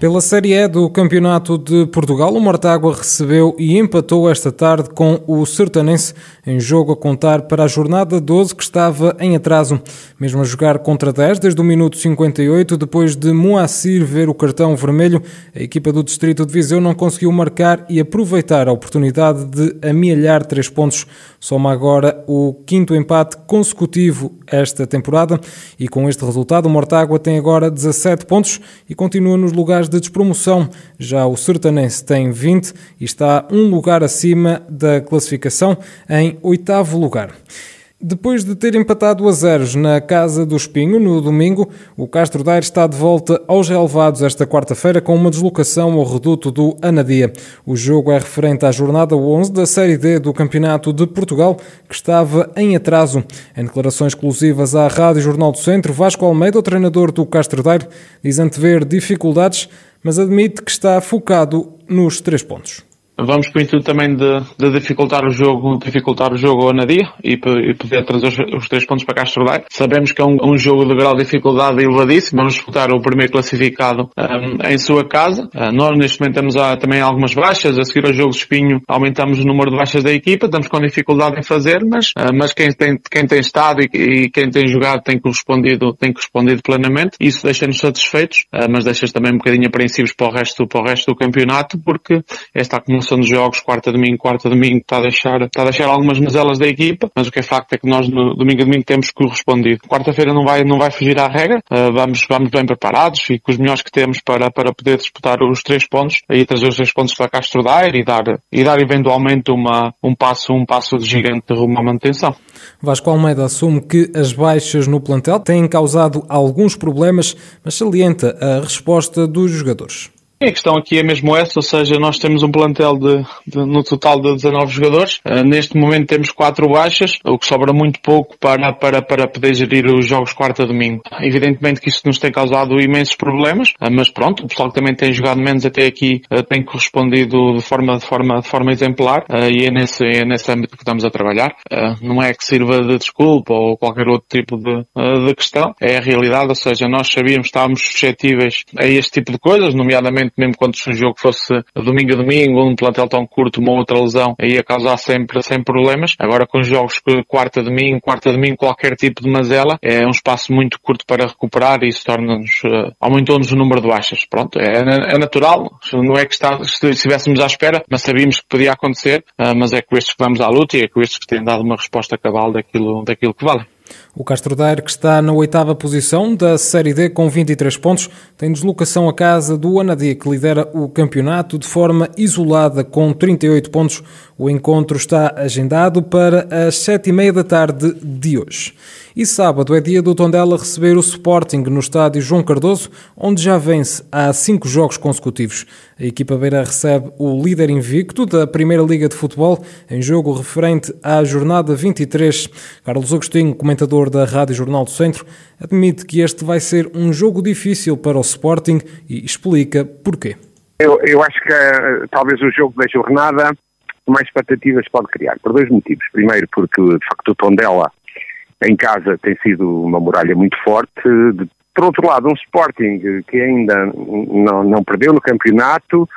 Pela Série E do Campeonato de Portugal, o Mortágua recebeu e empatou esta tarde com o Sertanense em jogo a contar para a jornada 12 que estava em atraso. Mesmo a jogar contra 10 desde o minuto 58, depois de Moacir ver o cartão vermelho, a equipa do Distrito de Viseu não conseguiu marcar e aproveitar a oportunidade de amealhar três pontos. Soma agora o quinto empate consecutivo esta temporada e com este resultado o Mortágua tem agora 17 pontos e continua nos lugares de despromoção. Já o Sertanense tem 20 e está um lugar acima da classificação em oitavo lugar. Depois de ter empatado a zeros na Casa do Espinho no domingo, o Castro Daire está de volta aos relevados esta quarta-feira com uma deslocação ao reduto do Anadia. O jogo é referente à jornada 11 da Série D do Campeonato de Portugal, que estava em atraso. Em declarações exclusivas à Rádio Jornal do Centro, Vasco Almeida, o treinador do Castro Daire, diz antever dificuldades, mas admite que está focado nos três pontos vamos com o intuito também de, de, dificultar o jogo, dificultar o jogo ao Nadia e, e poder trazer os, os, três pontos para Castro Daire. Sabemos que é um, um, jogo de grau de dificuldade elevadíssimo. Vamos disputar o primeiro classificado um, em sua casa. Uh, nós neste momento temos a, também algumas baixas. A seguir ao jogo de Espinho aumentamos o número de baixas da equipa. Estamos com dificuldade em fazer, mas, uh, mas quem tem, quem tem estado e, e, quem tem jogado tem correspondido, tem correspondido plenamente. Isso deixa-nos satisfeitos, uh, mas deixa-nos também um bocadinho apreensivos para o resto, para o resto do campeonato, porque esta acumulação de jogos, quarta domingo, quarta domingo, está a deixar, está a deixar algumas mazelas da equipa, mas o que é facto é que nós no domingo a domingo temos correspondido. Quarta-feira não vai, não vai fugir à regra, uh, vamos, vamos bem preparados e com os melhores que temos para, para poder disputar os três pontos, aí trazer os três pontos para Castro Daire e dar, e dar eventualmente uma, um passo, um passo de gigante rumo à manutenção. Vasco Almeida assume que as baixas no plantel têm causado alguns problemas, mas salienta a resposta dos jogadores. A questão aqui é mesmo essa, ou seja, nós temos um plantel de, de no total de 19 jogadores. Uh, neste momento temos quatro baixas, o que sobra muito pouco para, para, para poder gerir os jogos quarta domingo. Evidentemente que isso nos tem causado imensos problemas, uh, mas pronto, o pessoal que também tem jogado menos até aqui uh, tem correspondido de forma, de forma, de forma exemplar e é nesse, é nesse âmbito que estamos a trabalhar. não é que sirva de desculpa ou qualquer outro tipo de, de questão, é a realidade, ou seja, nós sabíamos, estávamos suscetíveis a este tipo de coisas, nomeadamente mesmo quando se um jogo fosse domingo a domingo, um plantel tão curto, uma outra lesão, aí ia causar sempre, sempre problemas. Agora com jogos que quarta domingo, quarta domingo, qualquer tipo de mazela, é um espaço muito curto para recuperar e isso torna-nos, uh, aumentou-nos o número de baixas. Pronto, é, é natural, não é que está, se estivéssemos à espera, mas sabíamos que podia acontecer, uh, mas é com estes que vamos à luta e é com estes que têm dado uma resposta cabal daquilo, daquilo que vale. O Castro Daire, que está na oitava posição da Série D com 23 pontos, tem deslocação à casa do Anadia, que lidera o campeonato de forma isolada com 38 pontos. O encontro está agendado para as sete e meia da tarde de hoje. E sábado é dia do Tondela receber o Sporting no estádio João Cardoso, onde já vence há cinco jogos consecutivos. A equipa beira recebe o líder invicto da Primeira Liga de Futebol em jogo referente à jornada 23. Carlos Agostinho, comentador da Rádio Jornal do Centro, admite que este vai ser um jogo difícil para o Sporting e explica porquê. Eu, eu acho que uh, talvez o jogo da jornada mais expectativas pode criar, por dois motivos. Primeiro, porque de facto o Tondela em casa tem sido uma muralha muito forte. Por outro lado, um Sporting que ainda não, não perdeu no campeonato,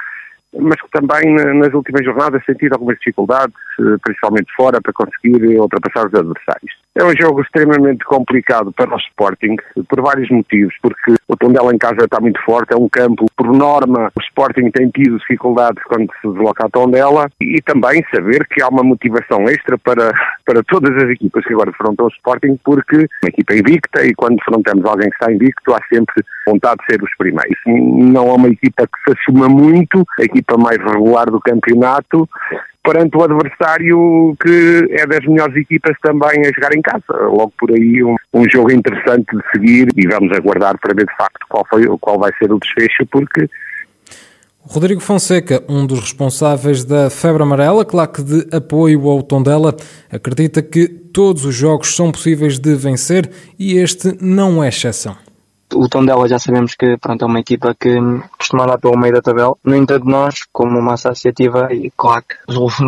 mas que também nas últimas jornadas tido algumas dificuldades, eh, principalmente fora, para conseguir ultrapassar os adversários. É um jogo extremamente complicado para o Sporting, por vários motivos, porque o Tondela em casa está muito forte, é um campo, por norma, o Sporting tem tido dificuldades quando se desloca a Tondela, e também saber que há uma motivação extra para, para todas as equipas que agora defrontam o Sporting, porque uma equipa invicta, e quando defrontamos alguém que está invicto, há sempre vontade de ser os primeiros. Não é uma equipa que se assuma muito, a equipa mais regular do campeonato, perante o adversário que é das melhores equipas também a jogar em casa. Logo por aí um, um jogo interessante de seguir e vamos aguardar para ver de facto qual, foi, qual vai ser o desfecho, porque Rodrigo Fonseca, um dos responsáveis da Febre Amarela, claque de apoio ao Tondela, acredita que todos os jogos são possíveis de vencer e este não é exceção. O Tondela já sabemos que pronto, é uma equipa que costuma andar pelo meio da tabela. No entanto, nós, como uma associativa, e claro que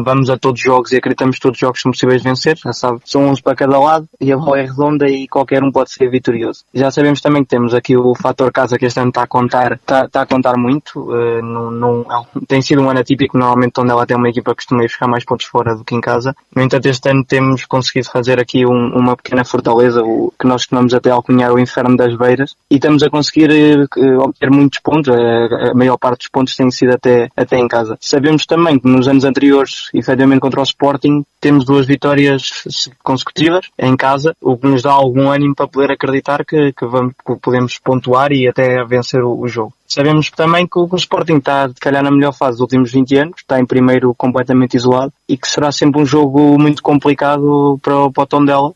vamos a todos os jogos e acreditamos que todos os jogos são possíveis de vencer, já sabe, são uns para cada lado e a bola é redonda e qualquer um pode ser vitorioso. Já sabemos também que temos aqui o fator casa que este ano está a contar, está, está a contar muito. Uh, não, não, é tem sido um ano atípico, normalmente Tondela tem uma equipa que costuma ir buscar mais pontos fora do que em casa. No entanto, este ano temos conseguido fazer aqui um, uma pequena fortaleza, o, que nós costumamos até alcunhar o inferno das beiras, e estamos a conseguir uh, obter muitos pontos, a, a, maior parte dos pontos tem sido até, até em casa. Sabemos também que nos anos anteriores, efetivamente contra o Sporting, temos duas vitórias consecutivas em casa, o que nos dá algum ânimo para poder acreditar que, que, vamos, que podemos pontuar e até vencer o, o jogo. Sabemos também que o, que o Sporting está, se calhar, na melhor fase dos últimos 20 anos, está em primeiro completamente isolado e que será sempre um jogo muito complicado para, para o Tondela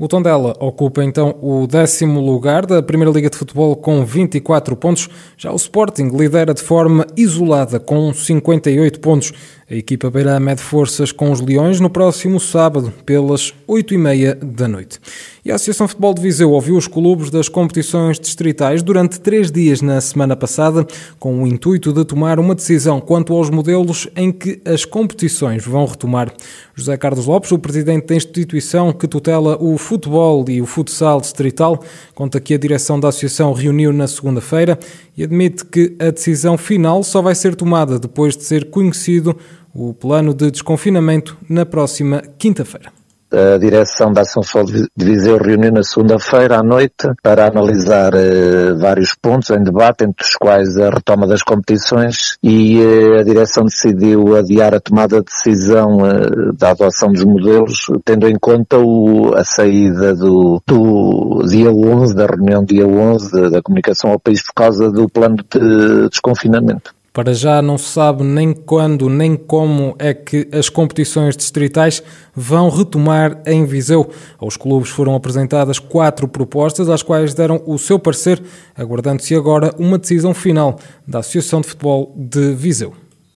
o Tondela ocupa então o décimo lugar da Primeira Liga de Futebol com 24 pontos. Já o Sporting lidera de forma isolada com 58 pontos. A equipa beira mede forças com os Leões no próximo sábado, pelas 8h30 da noite. E a Associação Futebol de Viseu ouviu os clubes das competições distritais durante três dias na semana passada, com o intuito de tomar uma decisão quanto aos modelos em que as competições vão retomar. José Carlos Lopes, o presidente da instituição que tutela o futebol e o futsal distrital, conta que a direção da associação reuniu na segunda-feira e admite que a decisão final só vai ser tomada depois de ser conhecido o plano de desconfinamento na próxima quinta-feira. A direção da Ação Sol de Viseu reuniu na segunda-feira à noite para analisar uh, vários pontos em debate, entre os quais a retoma das competições e uh, a direção decidiu adiar a tomada de decisão uh, da adoção dos modelos, tendo em conta o, a saída do, do dia 11, da reunião dia 11 da comunicação ao país por causa do plano de desconfinamento. Para já não se sabe nem quando nem como é que as competições distritais vão retomar em Viseu. Aos clubes foram apresentadas quatro propostas, às quais deram o seu parecer, aguardando-se agora uma decisão final da Associação de Futebol de Viseu.